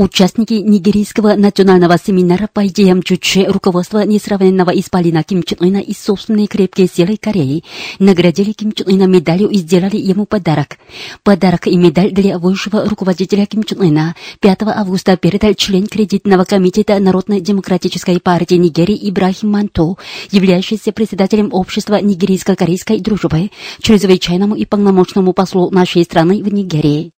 Участники Нигерийского национального семинара по идеям Чуче руководства несравненного исполина Ким Чен Ына и собственной крепкие силы Кореи наградили Ким Чен Ына медалью и сделали ему подарок. Подарок и медаль для высшего руководителя Ким Чен Ына 5 августа передал член кредитного комитета Народной демократической партии Нигерии Ибрахим Манто, являющийся председателем общества нигерийско-корейской дружбы, чрезвычайному и полномочному послу нашей страны в Нигерии.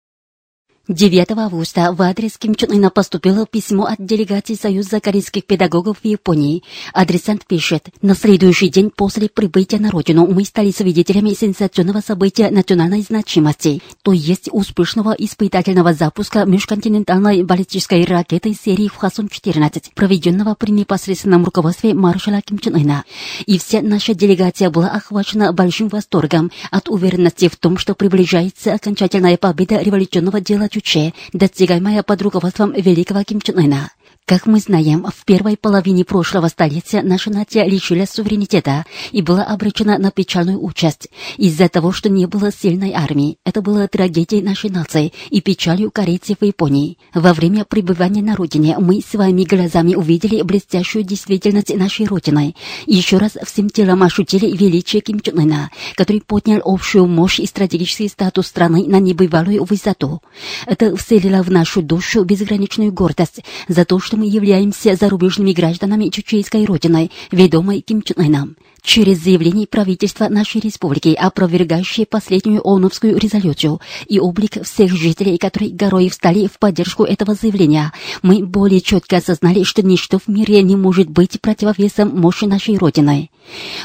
9 августа в адрес Ким Чен Ына поступило письмо от делегации Союза корейских педагогов в Японии. Адресант пишет, на следующий день после прибытия на родину мы стали свидетелями сенсационного события национальной значимости, то есть успешного испытательного запуска межконтинентальной баллистической ракеты серии Хвасон-14, проведенного при непосредственном руководстве маршала Ким Чен Ына. И вся наша делегация была охвачена большим восторгом от уверенности в том, что приближается окончательная победа революционного дела Чуче, достигаемая под руководством великого Ким Чен Ына. Как мы знаем, в первой половине прошлого столетия наша нация лишилась суверенитета и была обречена на печальную участь из-за того, что не было сильной армии. Это было трагедией нашей нации и печалью корейцев в Японии. Во время пребывания на родине мы своими глазами увидели блестящую действительность нашей родины. Еще раз всем телом ощутили величие Ким Чен Ына, который поднял общую мощь и стратегический статус страны на небывалую высоту. Это вселило в нашу душу безграничную гордость за то, что мы являемся зарубежными гражданами чучейской родины, ведомой Ким Чен Ыном. Через заявление правительства нашей республики, опровергающее последнюю ООНовскую резолюцию и облик всех жителей, которые горой встали в поддержку этого заявления, мы более четко осознали, что ничто в мире не может быть противовесом мощи нашей Родины.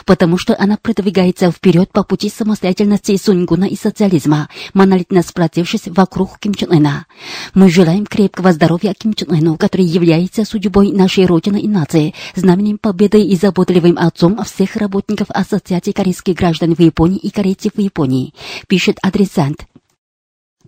Потому что она продвигается вперед по пути самостоятельности Сунгуна и социализма, монолитно сплотившись вокруг Ким Чен Ына. Мы желаем крепкого здоровья Ким Чен Ыну, который является судьбой нашей Родины и нации, знаменем победы и заботливым отцом всех работников Ассоциации корейских граждан в Японии и корейцев в Японии, пишет адресант.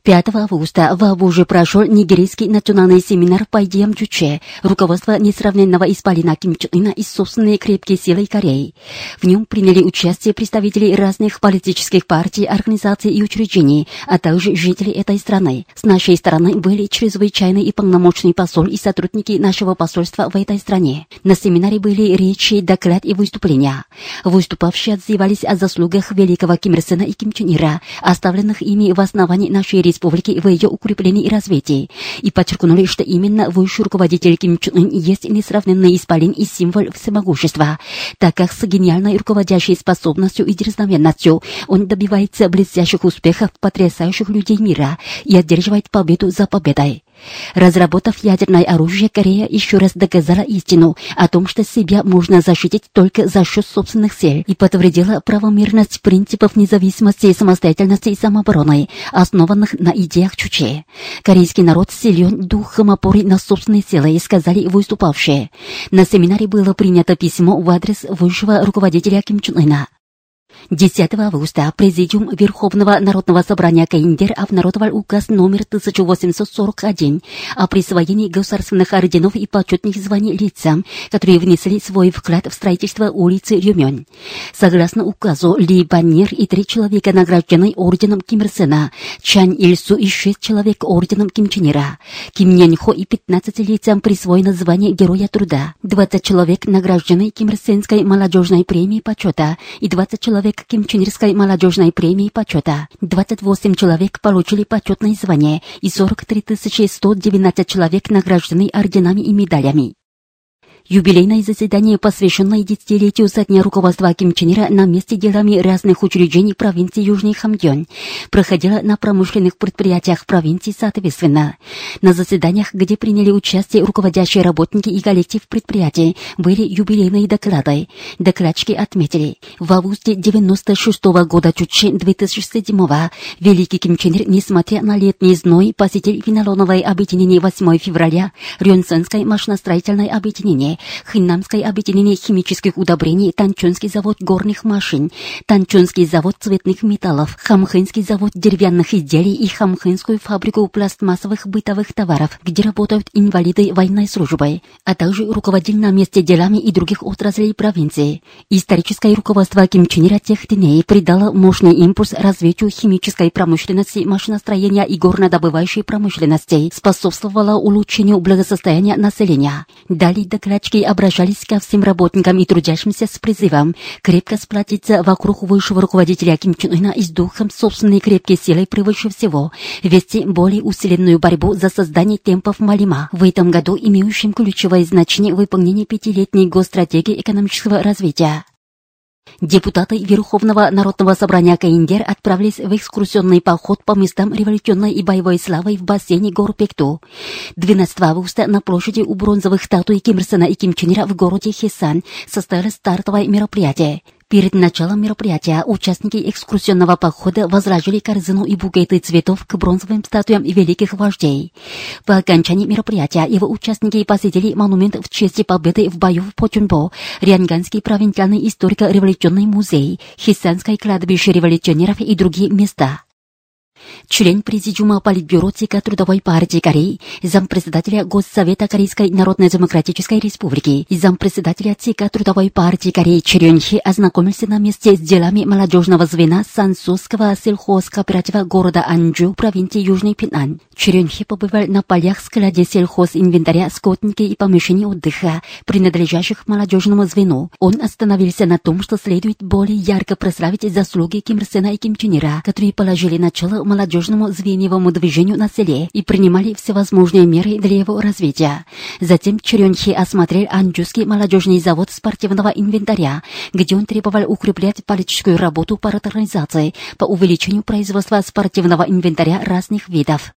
5 августа в Абуже прошел нигерийский национальный семинар по идеям Чуче, руководство несравненного исполина Ким Чен Ына и собственные крепкие силы Кореи. В нем приняли участие представители разных политических партий, организаций и учреждений, а также жители этой страны. С нашей стороны были чрезвычайный и полномочный посол и сотрудники нашего посольства в этой стране. На семинаре были речи, доклад и выступления. Выступавшие отзывались о заслугах великого Ким Ир Сена и Ким Чен Ира, оставленных ими в основании нашей республики в ее укреплении и развитии, и подчеркнули, что именно высший руководитель Ким Чен Ын есть несравненный исполин и символ всемогущества, так как с гениальной руководящей способностью и дерзновенностью он добивается блестящих успехов потрясающих людей мира и одерживает победу за победой. Разработав ядерное оружие, Корея еще раз доказала истину о том, что себя можно защитить только за счет собственных сил и подтвердила правомерность принципов независимости, самостоятельности и самообороны, основанных на идеях Чуче. Корейский народ силен духом опоры на собственные силы, сказали выступавшие. На семинаре было принято письмо в адрес высшего руководителя Ким Чен Ына. 10 августа Президиум Верховного Народного Собрания КНДР обнародовал указ номер 1841 о присвоении государственных орденов и почетных званий лицам, которые внесли свой вклад в строительство улицы Рюмён. Согласно указу, Ли Баннер и три человека награждены орденом Ким Ир Сена, Чан Ильсу и шесть человек орденом Ким Чен Ира, Ким Няньхо и 15 лицам присвоено звание Героя Труда, 20 человек награждены Ким Ир Сенской молодежной премией почета и 20 человек Ким Чен Ирской молодежной премии почета. 28 человек получили почетное звание и 43 119 человек награждены орденами и медалями. Юбилейное заседание, посвященное десятилетию со дня руководства Ким Чен Ира на месте делами разных учреждений провинции Южный Хамдён, проходило на промышленных предприятиях провинции соответственно. На заседаниях, где приняли участие руководящие работники и коллектив предприятий, были юбилейные доклады. Докладчики отметили, в августе 96 -го года Чучи 2007 великий Ким Чен Ир, несмотря на летний зной, посетил фенолоновое объединение 8 февраля Рёнсенской машиностроительной объединение Кореи, Хиннамское объединение химических удобрений, Танчунский завод горных машин, Танчунский завод цветных металлов, Хамхынский завод деревянных изделий и Хамхынскую фабрику пластмассовых бытовых товаров, где работают инвалиды военной службы, а также руководил на месте делами и других отраслей провинции. Историческое руководство Ким Чен Ира тех дней придало мощный импульс развитию химической промышленности, машиностроения и горнодобывающей промышленности, способствовало улучшению благосостояния населения. Далее докладчики обращались ко всем работникам и трудящимся с призывом крепко сплотиться вокруг высшего руководителя Ким Чен Ына и с духом собственной крепкой силой превыше всего вести более усиленную борьбу за создание темпов Малима. В этом году имеющим ключевое значение выполнение пятилетней госстратегии экономического развития. Депутаты Верховного Народного собрания Каиндер отправились в экскурсионный поход по местам революционной и боевой славы в бассейне гор Пекту. 12 августа на площади у бронзовых статуй Ким Ир Сена и Ким Чен Ира в городе Хесан состоялось стартовое мероприятие. Перед началом мероприятия участники экскурсионного похода возложили корзину и букеты цветов к бронзовым статуям великих вождей. По окончании мероприятия его участники посетили монумент в честь победы в бою в Почунбо, Рянганский провинциальный историко-революционный музей, Хисанское кладбище революционеров и другие места член Президиума Политбюро ЦК Трудовой партии Кореи, зампредседателя Госсовета Корейской Народно-Демократической Республики и зампредседателя ЦК Трудовой партии Кореи Черенхи ознакомился на месте с делами молодежного звена Сансусского сельхозкооператива города Анджу, провинции Южный Пинан. Черенхи побывал на полях складе сельхозинвентаря, скотники и помещений отдыха, принадлежащих молодежному звену. Он остановился на том, что следует более ярко прославить заслуги Ким Ир и Ким Чен Ира, которые положили начало молодежному звеньевому движению на селе и принимали всевозможные меры для его развития. Затем Черенхи осмотрел Анджуский молодежный завод спортивного инвентаря, где он требовал укреплять политическую работу по организации по увеличению производства спортивного инвентаря разных видов.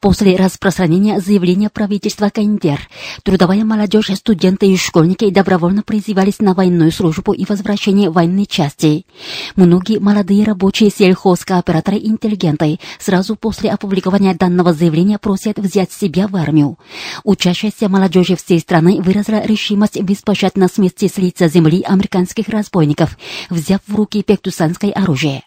После распространения заявления правительства Каиндер, трудовая молодежь, студенты и школьники добровольно призывались на военную службу и возвращение военной части. Многие молодые рабочие сельхозкооператоры и интеллигенты сразу после опубликования данного заявления просят взять себя в армию. Учащаяся молодежи всей страны выразила решимость беспощадно смести с лица земли американских разбойников, взяв в руки пектусанское оружие.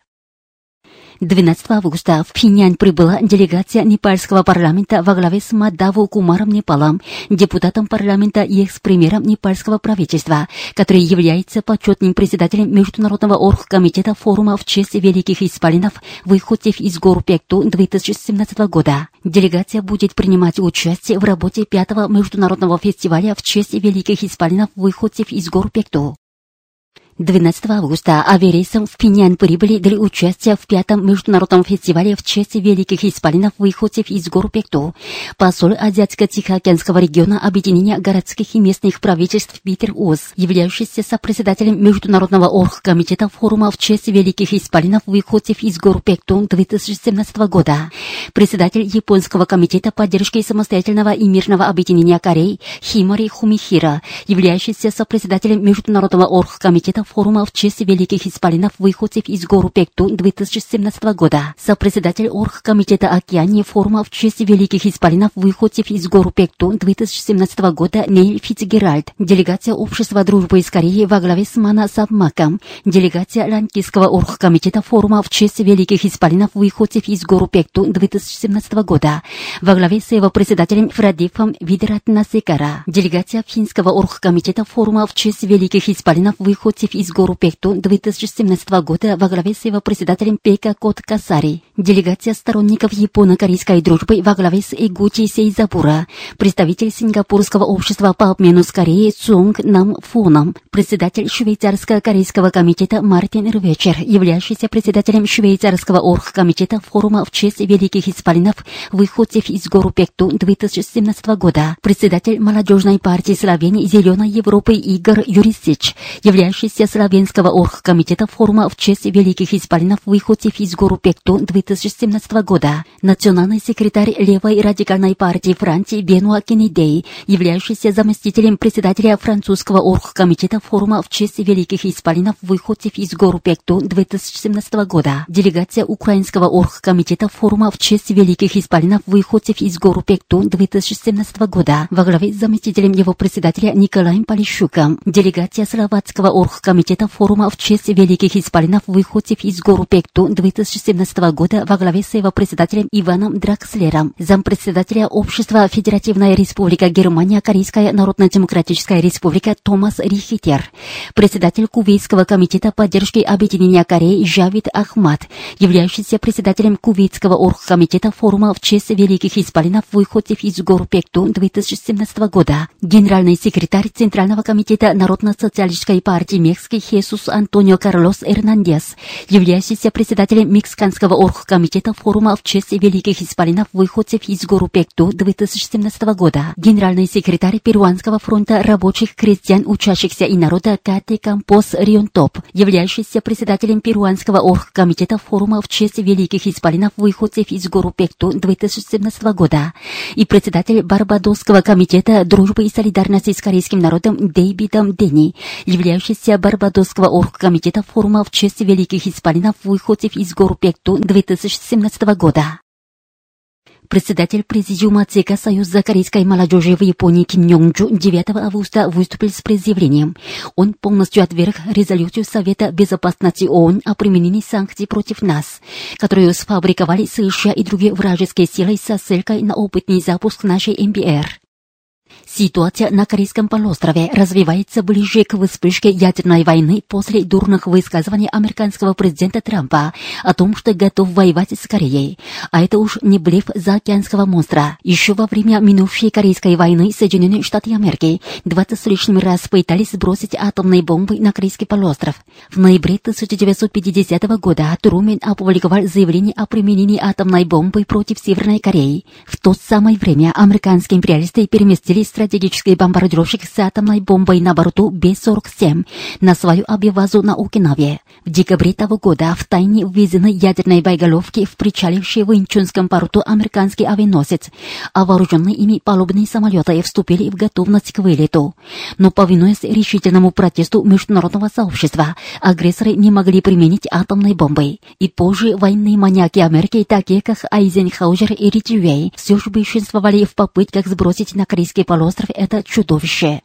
12 августа в Пхеньян прибыла делегация непальского парламента во главе с Мадаву Кумаром Непалом, депутатом парламента и экс-премьером непальского правительства, который является почетным председателем Международного оргкомитета форума в честь великих исполинов, выходцев из гор Пекту 2017 года. Делегация будет принимать участие в работе пятого международного фестиваля в честь великих исполинов, выходцев из гор Пекту. 12 августа авиарейсом в Пинян прибыли для участия в пятом международном фестивале в честь великих исполинов выходцев из гор Пекту. Посол Азиатско-Тихоокеанского региона Объединения городских и местных правительств Питер Оз, являющийся сопредседателем Международного оргкомитета форума в честь великих исполинов выходцев из гор Пекту 2017 года. Председатель Японского комитета поддержки самостоятельного и мирного объединения Кореи Химари Хумихира, являющийся сопредседателем Международного оргкомитета форума в честь великих исполинов выходцев из гор Пекту 2017 года. Сопредседатель оргкомитета Океании форума в честь великих исполинов выходцев из гор Пекту 2017 года Нейл Фицгеральд. Делегация общества дружбы из Кореи во главе с Мана Сабмаком. Делегация Ланкийского оргкомитета форума в честь великих исполинов выходцев из гор Пекту 2017 года. Во главе с его председателем Фрадифом Видратнасекара. Делегация Финского оргкомитета форума в честь великих исполинов выходцев из гору Пекту 2017 года во главе с его председателем Пека Кот Касари, делегация сторонников японо-корейской дружбы во главе с Игути Сейзабура, представитель Сингапурского общества по обмену с Кореей Цунг Нам Фоном, председатель Швейцарско-корейского комитета Мартин Рвечер, являющийся председателем Швейцарского оргкомитета форума в честь великих исполинов выходцев из гору Пекту 2017 года, председатель молодежной партии Словении Зеленой Европы Игорь Юрисич, являющийся Славянского оргкомитета форума в честь великих исполинов выходцев из гору Пекту 2017 года. Национальный секретарь левой радикальной партии Франции Бенуа Кеннедей, являющийся заместителем председателя французского оргкомитета форума в честь великих исполинов выходцев из гору Пекту 2017 года. Делегация украинского оргкомитета форума в честь великих исполинов выходцев из гору Пекту 2017 года во главе с заместителем его председателя Николаем Полищуком. Делегация Словацкого оргкомитета форума в честь великих исполинов выходцев из гору Пекту 2017 года во главе с его председателем Иваном Дракслером. Зампредседателя Общества Федеративная Республика Германия Корейская Народно-Демократическая Республика Томас Рихитер. Председатель Кувейского комитета поддержки объединения Кореи Жавид Ахмад, являющийся председателем Кувейтского оргкомитета форума в честь великих исполинов выходцев из гор Пекту 2017 года. Генеральный секретарь Центрального комитета Народно-социалистической партии Мексики Хесус Антонио Карлос Эрнандес, являющийся председателем Мексиканского оргкомитета форума в честь великих исполинов выходцев из гор Пекту 2017 года. Генеральный секретарь Перуанского фронта рабочих крестьян, учащихся и народа Кати Кампос Рионтоп, являющийся председателем Перуанского оргкомитета форума в честь великих исполинов выходцев из гор Пекту 2017 года и председатель Барбадосского комитета дружбы и солидарности с корейским народом Дэйбидом Дени, являющийся Барбадосского оргкомитета форума в честь великих исполинов выходцев из гор Пекту 2017 года. Председатель Президиума ЦК Союза корейской молодежи в Японии Ким Йонджу 9 августа выступил с предъявлением. Он полностью отверг резолюцию Совета Безопасности ООН о применении санкций против нас, которую сфабриковали США и другие вражеские силы со ссылкой на опытный запуск нашей МБР. Ситуация на Корейском полуострове развивается ближе к вспышке ядерной войны после дурных высказываний американского президента Трампа о том, что готов воевать с Кореей. А это уж не блеф заокеанского монстра. Еще во время минувшей Корейской войны Соединенные Штаты Америки 20 с лишним раз пытались сбросить атомные бомбы на Корейский полуостров. В ноябре 1950 года Трумен опубликовал заявление о применении атомной бомбы против Северной Кореи. В то самое время американские империалисты переместили стратегический бомбардировщик с атомной бомбой на борту Б-47 на свою авиабазу на Окинаве. В декабре того года в тайне ввезены ядерные боеголовки в причаливший в Инчунском порту американский авианосец, а вооруженные ими палубные самолеты вступили в готовность к вылету. Но повинуясь решительному протесту международного сообщества, агрессоры не могли применить атомные бомбы. И позже военные маньяки Америки, такие как Айзенхаузер и Риджвей, все же большинствовали в попытках сбросить на корейский полуостров это чудовище.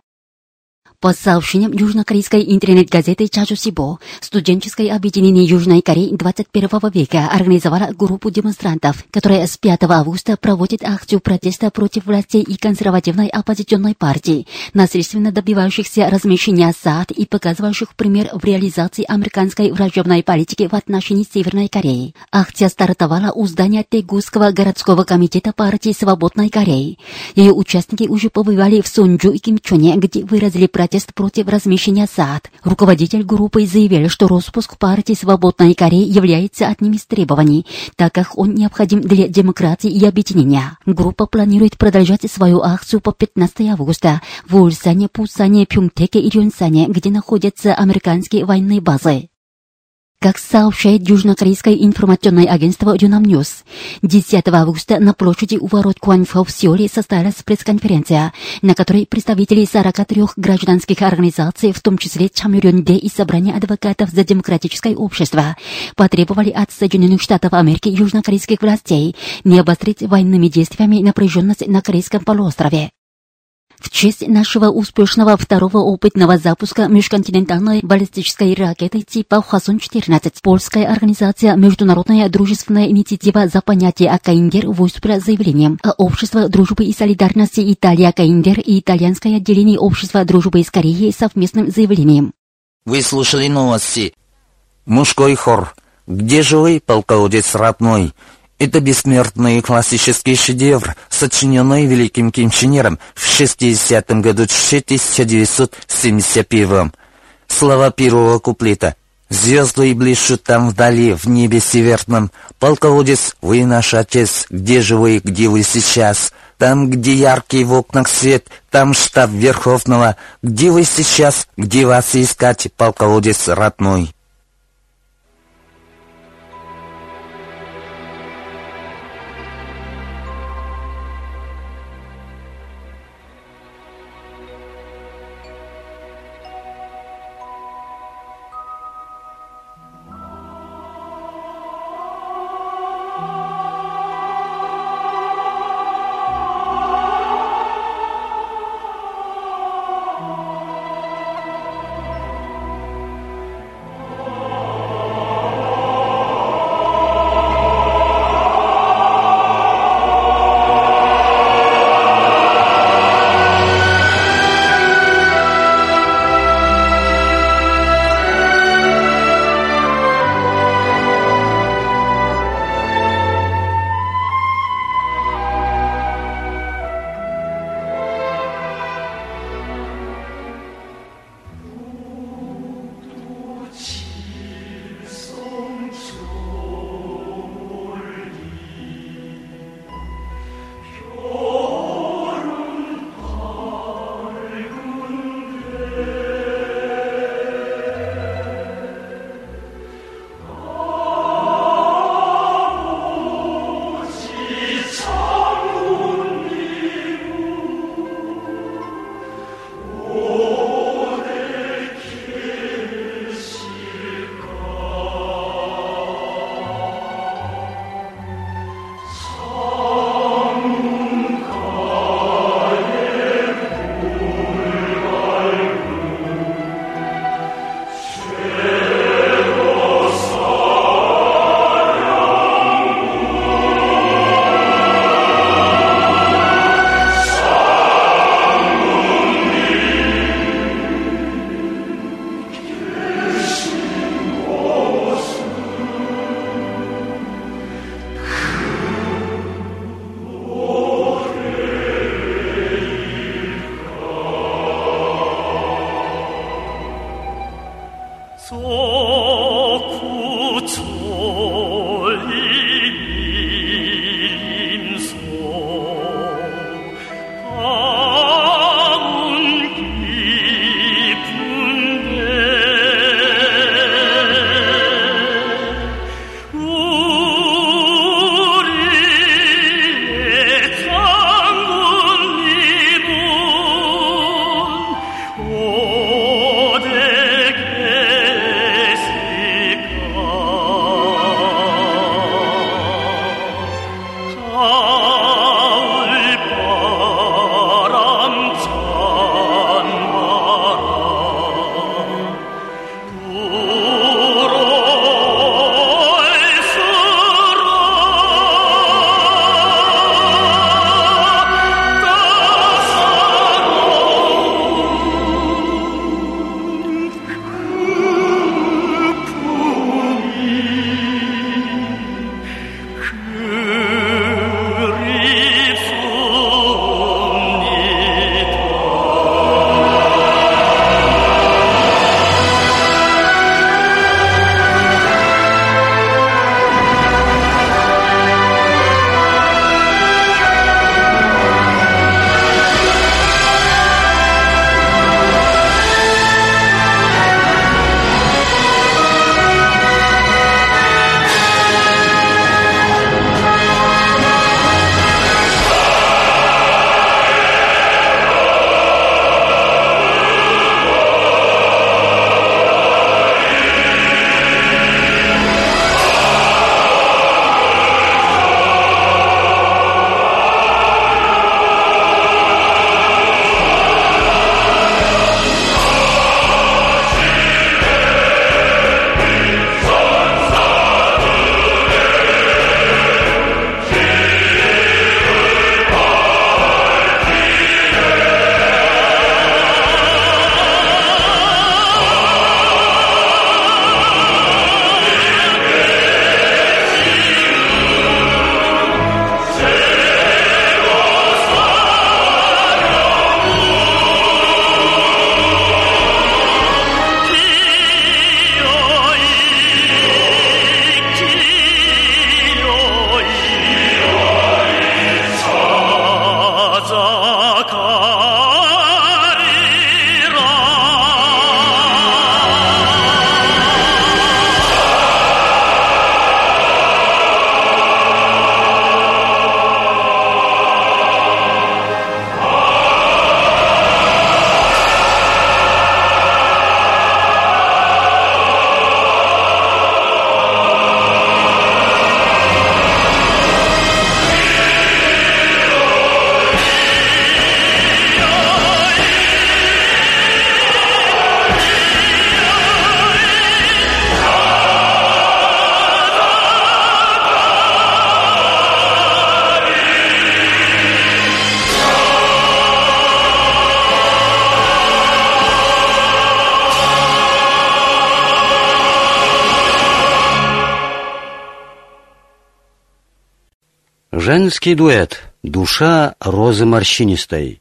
По сообщениям южнокорейской интернет-газеты Чажусибо, студенческое объединение Южной Кореи 21 века организовало группу демонстрантов, которая с 5 августа проводит акцию протеста против властей и консервативной оппозиционной партии, насильственно добивающихся размещения САД и показывающих пример в реализации американской враждебной политики в отношении Северной Кореи. Акция стартовала у здания Тегусского городского комитета партии Свободной Кореи. Ее участники уже побывали в Сонджу и Кимчоне, где выразили протест против размещения САД. Руководитель группы заявил, что распуск партии Свободной Кореи является одним из требований, так как он необходим для демократии и объединения. Группа планирует продолжать свою акцию по 15 августа в Ульсане, Пусане, Пюнгтеке и Рюнсане, где находятся американские военные базы. Как сообщает южнокорейское информационное агентство Ёнхап News, 10 августа на площади у ворот Куанфа в Сеуле состоялась пресс-конференция, на которой представители 43 гражданских организаций, в том числе Чамюрёнде и Собрание адвокатов за демократическое общество, потребовали от Соединенных Штатов Америки южнокорейских властей не обострить военными действиями напряженность на Корейском полуострове. В честь нашего успешного второго опытного запуска межконтинентальной баллистической ракеты типа Хвасон-14 польская организация «Международная дружественная инициатива за понятие Акаиндер» выступила заявлением, а Общество дружбы и солидарности Италия Акаиндер и итальянское отделение Общества дружбы из Кореи совместным заявлением. Вы слушали новости. Мужской хор. Где же вы, полководец родной? Это бессмертный классический шедевр, сочиненный великим кинчинером в 60-м году 1971 Слова первого куплета. Звезды блещут там вдали, в небе северном. Полководец, вы наш отец, где же вы, где вы сейчас? Там, где яркий в окнах свет, там штаб Верховного. Где вы сейчас? Где вас искать, полководец родной?» Женский дуэт «Душа розы морщинистой».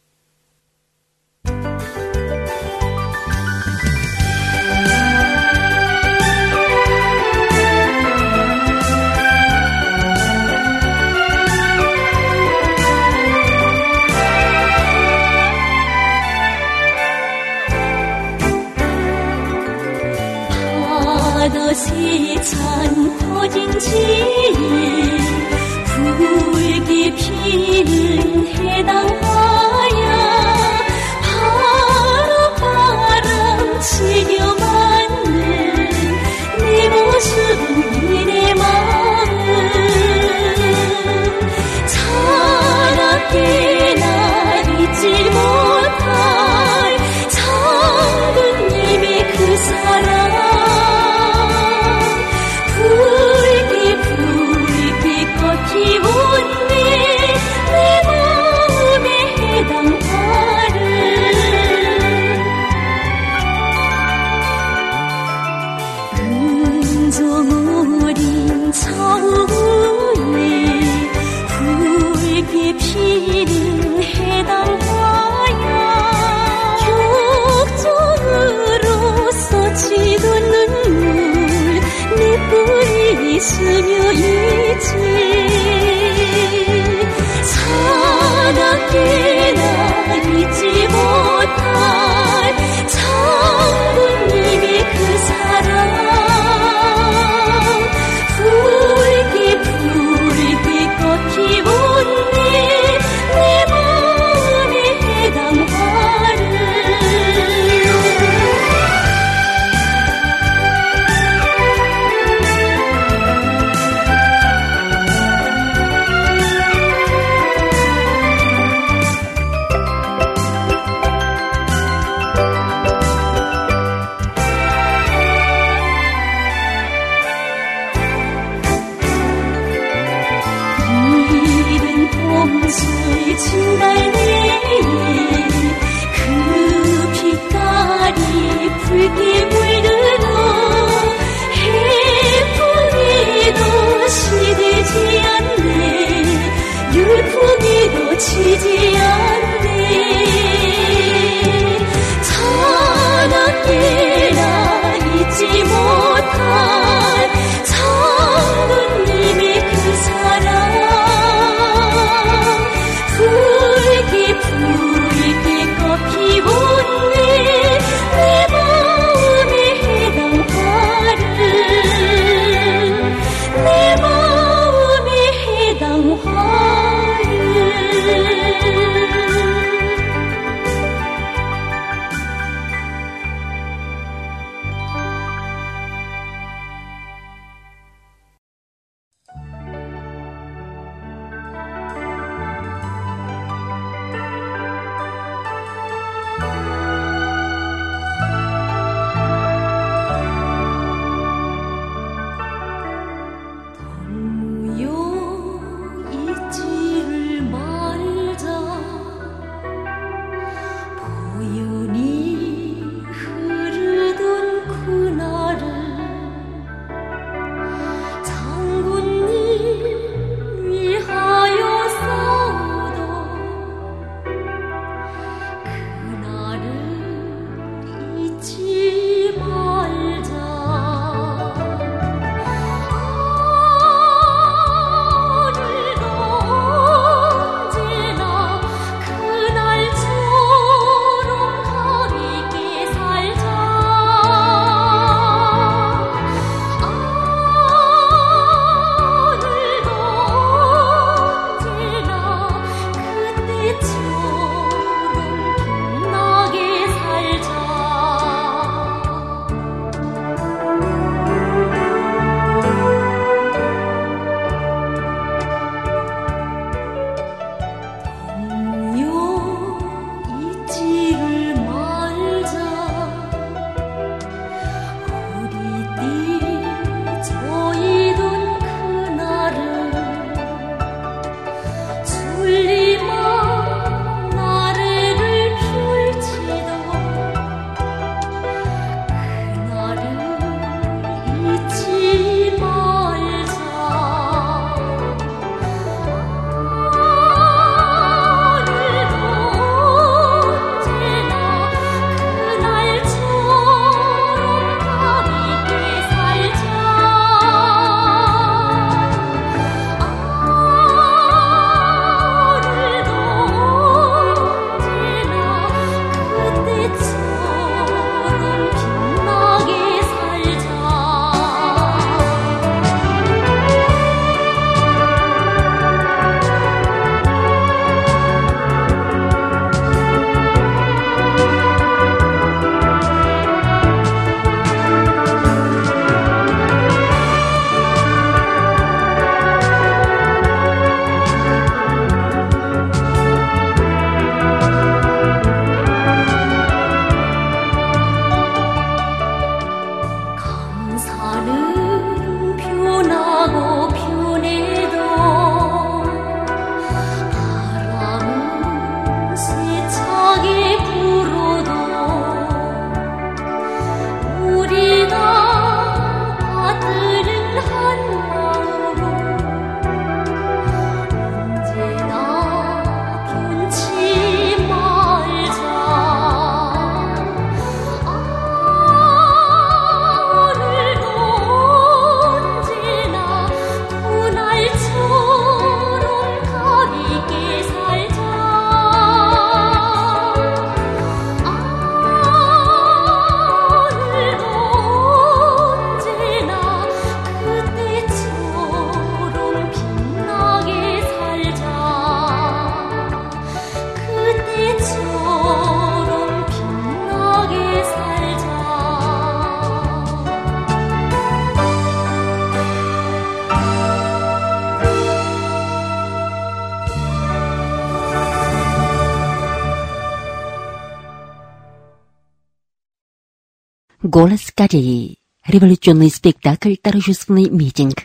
Голос Кореи. Революционный спектакль «Торжественный митинг».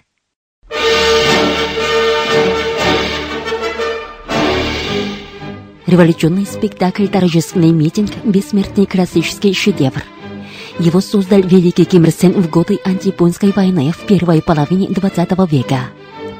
Революционный спектакль «Торжественный митинг» – бессмертный классический шедевр. Его создал великий Ким Ир Сен в годы антияпонской войны в первой половине 20 века.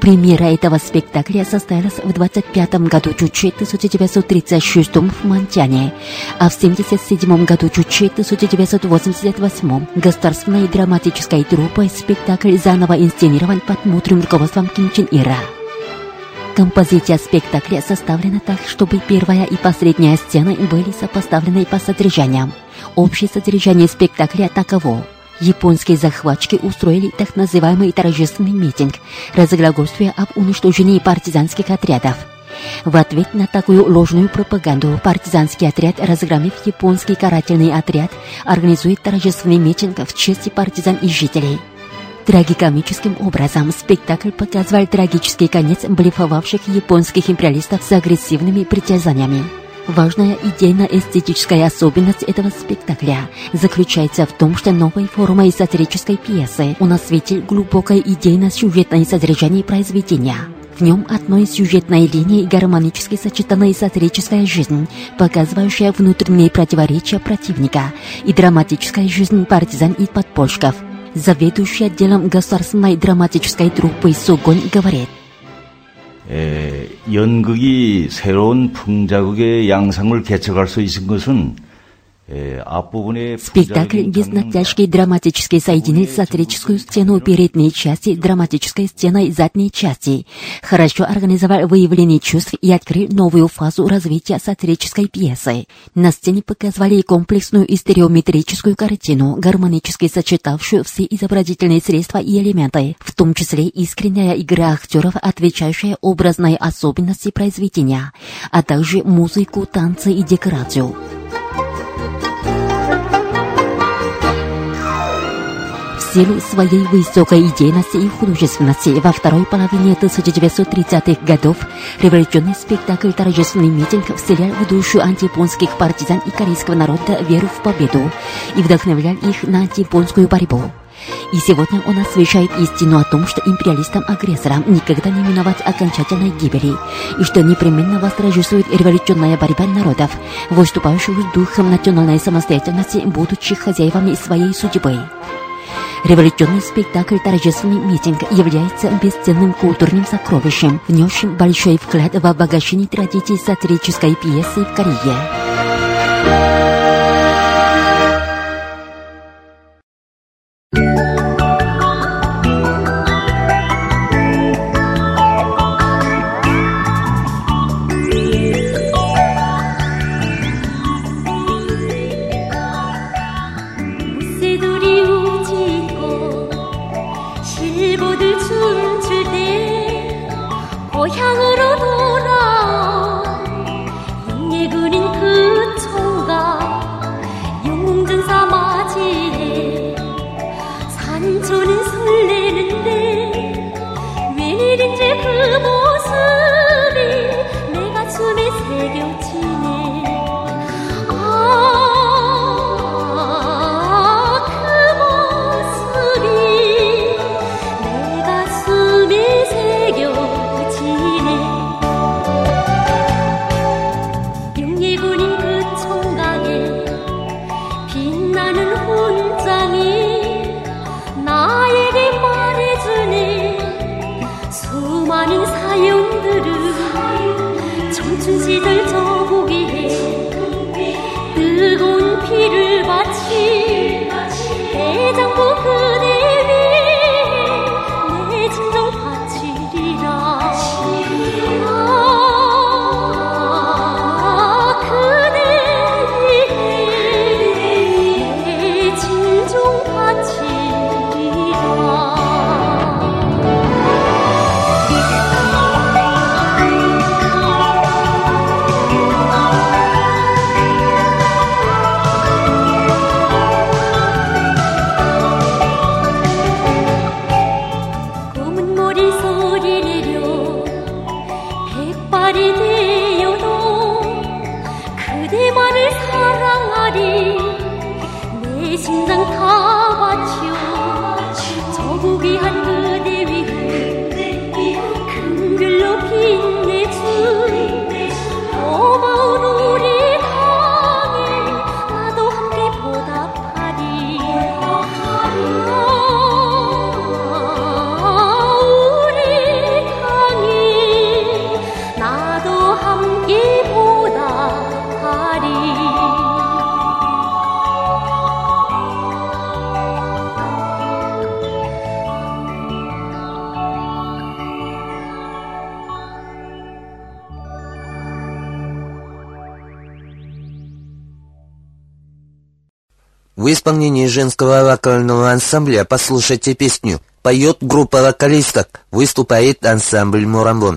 Премьера этого спектакля состоялась в 25 году Чучи 1936 в Монтяне, а в 77 году Чучи 1988 государственной драматической труппой спектакль заново инсценирован под мудрым руководством Ким Чен Ира. Композиция спектакля составлена так, чтобы первая и последняя сцены были сопоставлены по содержаниям. Общее содержание спектакля таково. Японские захватчики устроили так называемый торжественный митинг, разглагольствуя об уничтожении партизанских отрядов. В ответ на такую ложную пропаганду партизанский отряд, разгромив японский карательный отряд, организует торжественный митинг в честь партизан и жителей. Трагикомическим образом спектакль показывал трагический конец блефовавших японских империалистов с агрессивными притязаниями. Важная идейно-эстетическая особенность этого спектакля заключается в том, что новой формой сатирической пьесы он осветил глубокое идейно-сюжетное содержание произведения. В нем одной сюжетной линией гармонически сочетанная сатирическая жизнь, показывающая внутренние противоречия противника, и драматическая жизнь партизан и подпольщиков. Заведующий отделом государственной драматической труппы Сугонь говорит, 에, 연극이 새로운 풍자극의 양상을 개척할 수 있은 것은 Спектакль без натяжки драматически соединил сатирическую сцену передней части драматической сценой задней части, хорошо организовал выявление чувств и открыл новую фазу развития сатирической пьесы. На сцене показывали комплексную и стереометрическую картину, гармонически сочетавшую все изобразительные средства и элементы, в том числе искренняя игра актеров, отвечающая образной особенности произведения, а также музыку, танцы и декорацию. Силу своей высокой идейности и художественности во второй половине 1930-х годов революционный спектакль «Торжественный митинг» вселял в душу антияпонских партизан и корейского народа веру в победу и вдохновлял их на антияпонскую борьбу. И сегодня он освещает истину о том, что империалистам-агрессорам никогда не миновать окончательной гибели, и что непременно восторжествует революционная борьба народов, выступающих с духом национальной самостоятельности, будучи хозяевами своей судьбы. Революционный спектакль «Торжественный митинг» является бесценным культурным сокровищем, внесшим большой вклад в обогащение традиций сатирической пьесы в Корее. женского вокального ансамбля «Послушайте песню». Поет группа вокалисток, выступает ансамбль «Мурамбон».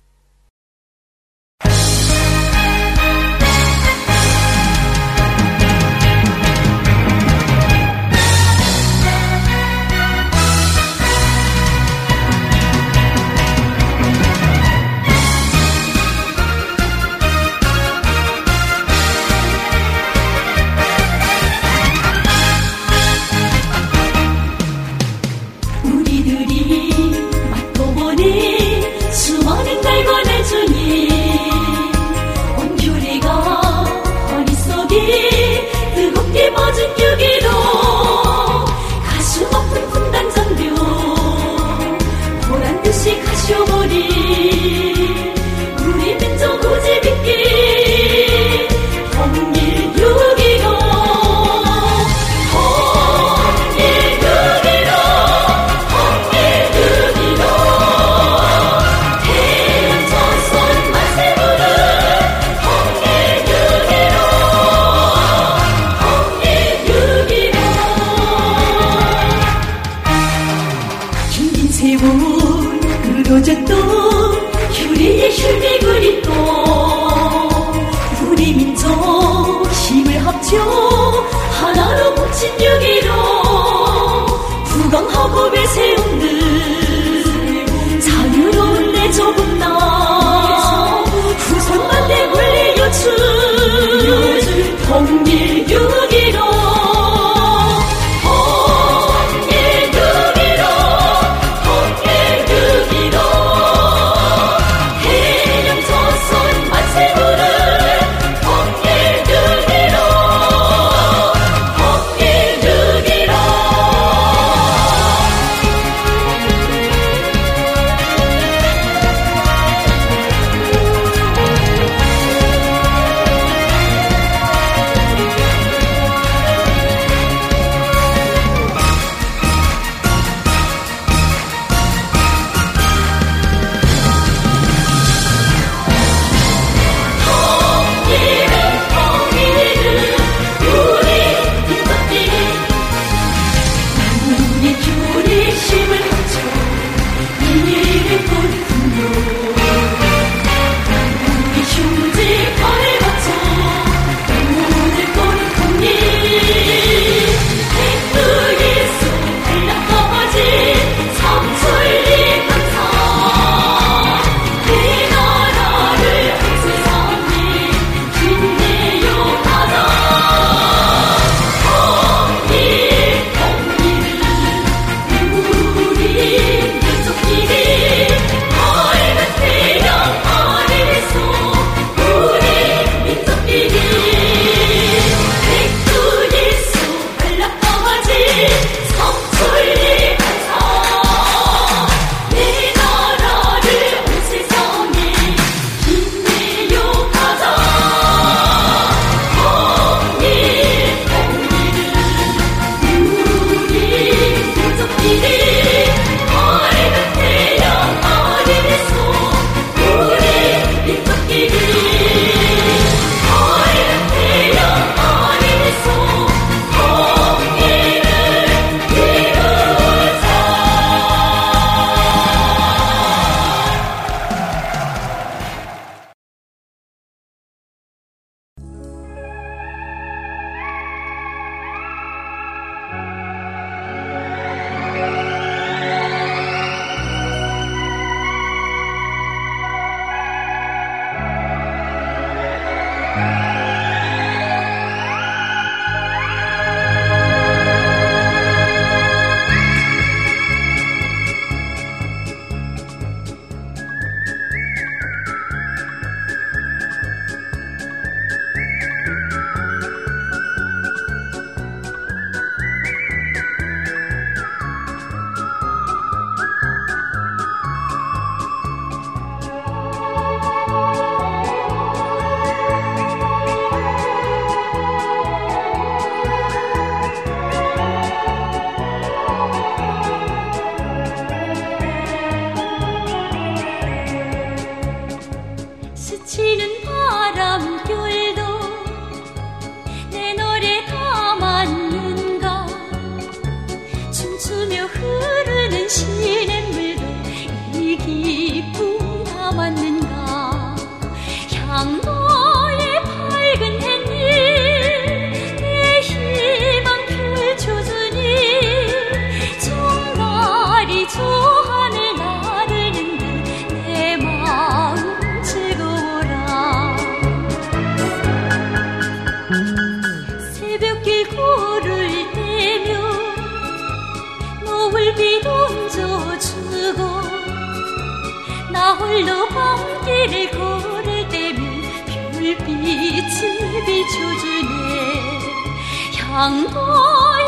多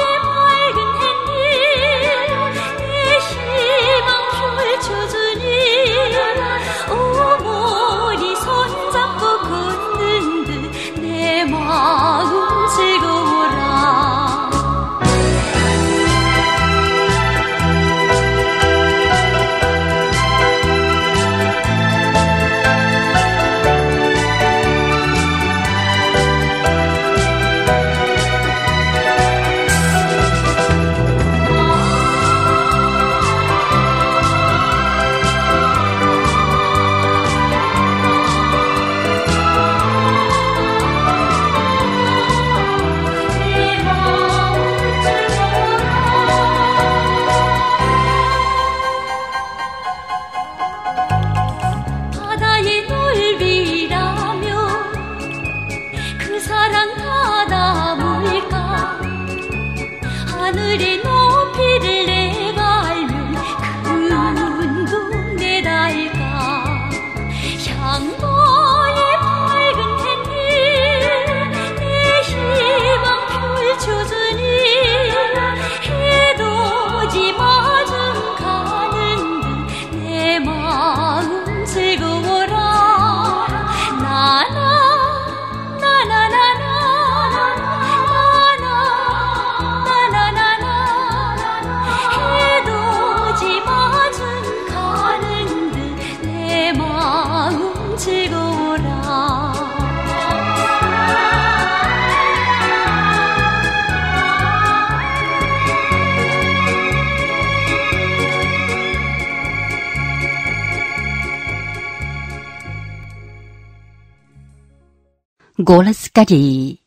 Голос Кореи.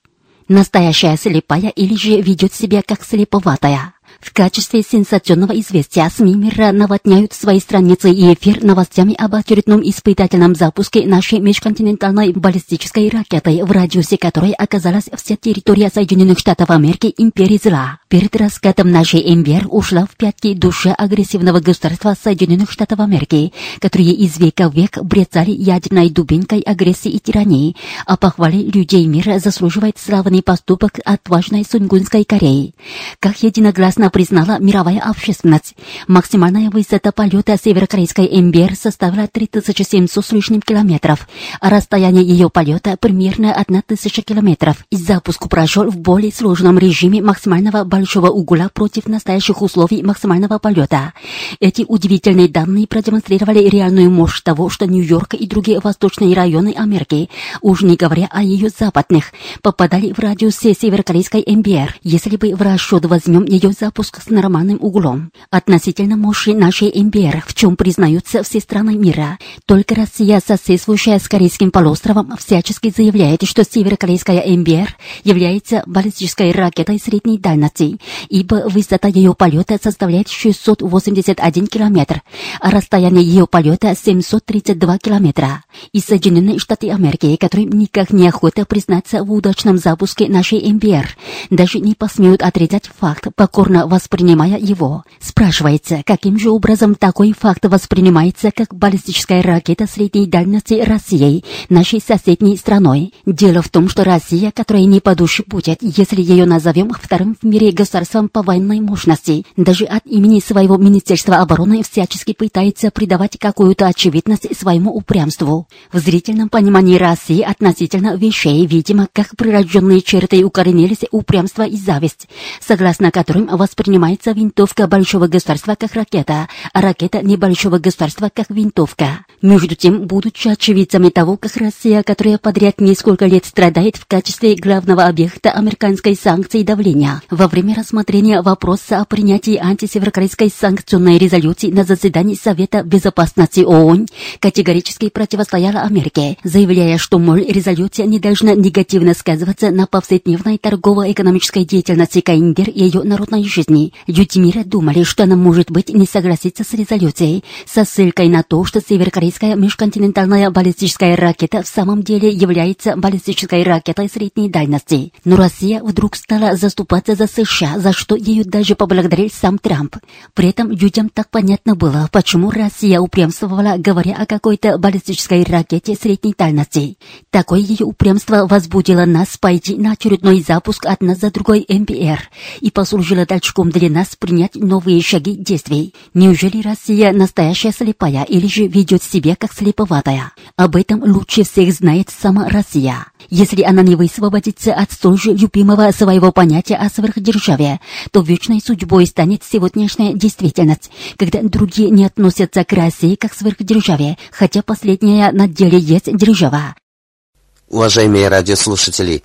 Настоящая слепая или же ведет себя как слеповатая. В качестве сенсационного известия СМИ мира наводняют свои страницы и эфир новостями об очередном испытательном запуске нашей межконтинентальной баллистической ракеты, в радиусе которой оказалась вся территория Соединенных Штатов Америки империи зла. Перед раскатом нашей МБР ушла в пятки душа агрессивного государства Соединенных Штатов Америки, которые из века в век брецали ядерной дубинкой агрессии и тирании, а похвали людей мира заслуживает славный поступок отважной Сунгунской Кореи. Как единогласно признала мировая общественность, максимальная высота полета северокорейской МБР составила 3700 с лишним километров, а расстояние ее полета примерно 1000 километров. Запуск прошел в более сложном режиме максимального большого угла против настоящих условий максимального полета. Эти удивительные данные продемонстрировали реальную мощь того, что Нью-Йорк и другие восточные районы Америки, уж не говоря о ее западных, попадали в радиусе северокорейской МБР, если бы в расчет возьмем ее запуск с нормальным углом. Относительно мощи нашей МБР, в чем признаются все страны мира, только Россия, соседствующая с Корейским полуостровом, всячески заявляет, что северокорейская МБР является баллистической ракетой средней дальности, ибо высота ее полета составляет 681 километр, а расстояние ее полета 732 километра. И Соединенные Штаты Америки, которым никак неохота признаться в удачном запуске нашей МБР, даже не посмеют отрицать факт, покорно воспринимая его. Спрашивается, каким же образом такой факт воспринимается как баллистическая ракета средней дальности Россией, нашей соседней страной. Дело в том, что Россия, которая не по душе будет, если ее назовем вторым в мире государством по военной мощности, даже от имени своего Министерства обороны всячески пытается придавать какую-то очевидность своему упрямству. В зрительном понимании России относительно вещей, видимо, как прирожденные черты укоренились упрямство и зависть, согласно которым воспринимается винтовка большого государства как ракета, а ракета небольшого государства как винтовка. Между тем, будучи очевидцами того, как Россия, которая подряд несколько лет страдает в качестве главного объекта американской санкции давления, во время рассмотрения вопроса о принятии антисеверокорейской санкционной резолюции на заседании Совета Безопасности ООН, категорически противостояла Америке, заявляя, что, мол, резолюция не должна негативно сказываться на повседневной торгово-экономической деятельности КНДР и ее народной жизни. Люди мира думали, что она, может быть, не согласится с резолюцией, со ссылкой на то, что северокорейская межконтинентальная баллистическая ракета в самом деле является баллистической ракетой средней дальности. Но Россия вдруг стала заступаться за США, за что ее даже поблагодарил сам Трамп. При этом людям так понятно было, почему Россия упрямствовала, говоря о какой-то баллистической ракете средней дальности. Такое ее упрямство возбудило нас пойти на очередной запуск одна за другой МПР и послужило толчком для нас принять новые шаги действий. Неужели Россия настоящая слепая или же ведет себя как слеповатая? Об этом лучше всех знает сама Россия. Если она не высвободится от столь же любимого своего понятия о сверхдержаве, то вечной судьбой станет сегодняшняя действительность, когда другие не относятся к России как к сверхдержаве, хотя последняя на деле есть держава. Уважаемые радиослушатели,